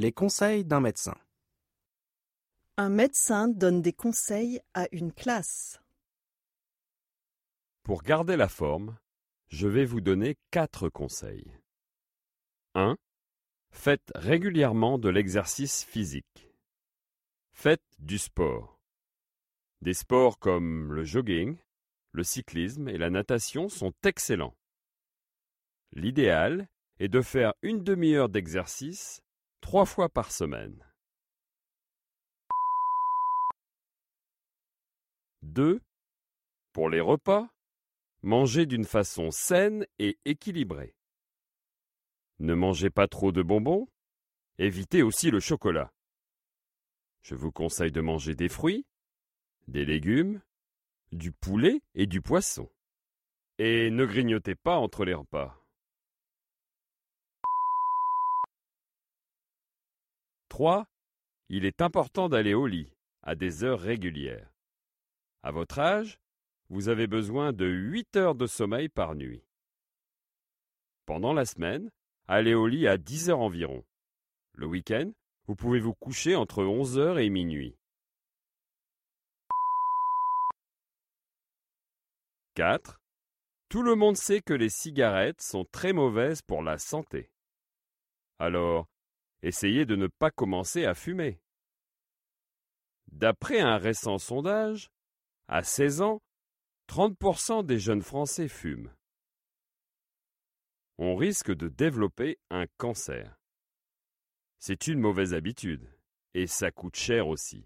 Les conseils d'un médecin. Un médecin donne des conseils à une classe. Pour garder la forme, je vais vous donner quatre conseils. 1. Faites régulièrement de l'exercice physique. Faites du sport. Des sports comme le jogging, le cyclisme et la natation sont excellents. L'idéal est de faire une demi-heure d'exercice trois fois par semaine. 2. Pour les repas, mangez d'une façon saine et équilibrée. Ne mangez pas trop de bonbons, évitez aussi le chocolat. Je vous conseille de manger des fruits, des légumes, du poulet et du poisson. Et ne grignotez pas entre les repas. 3. Il est important d'aller au lit à des heures régulières. À votre âge, vous avez besoin de 8 heures de sommeil par nuit. Pendant la semaine, allez au lit à 10 heures environ. Le week-end, vous pouvez vous coucher entre 11 heures et minuit. 4. Tout le monde sait que les cigarettes sont très mauvaises pour la santé. Alors, essayez de ne pas commencer à fumer. D'après un récent sondage, à 16 ans, 30% des jeunes Français fument. On risque de développer un cancer. C'est une mauvaise habitude, et ça coûte cher aussi.